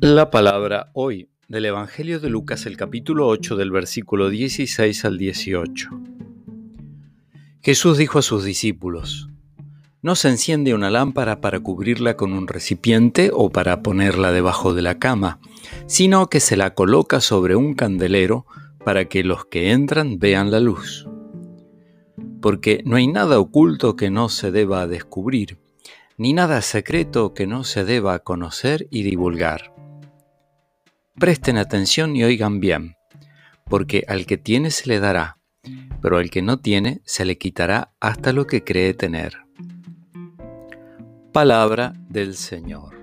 La palabra hoy del Evangelio de Lucas, el capítulo 8 del versículo 16 al 18. Jesús dijo a sus discípulos, No se enciende una lámpara para cubrirla con un recipiente o para ponerla debajo de la cama, sino que se la coloca sobre un candelero para que los que entran vean la luz. Porque no hay nada oculto que no se deba descubrir, ni nada secreto que no se deba conocer y divulgar. Presten atención y oigan bien, porque al que tiene se le dará, pero al que no tiene se le quitará hasta lo que cree tener. Palabra del Señor.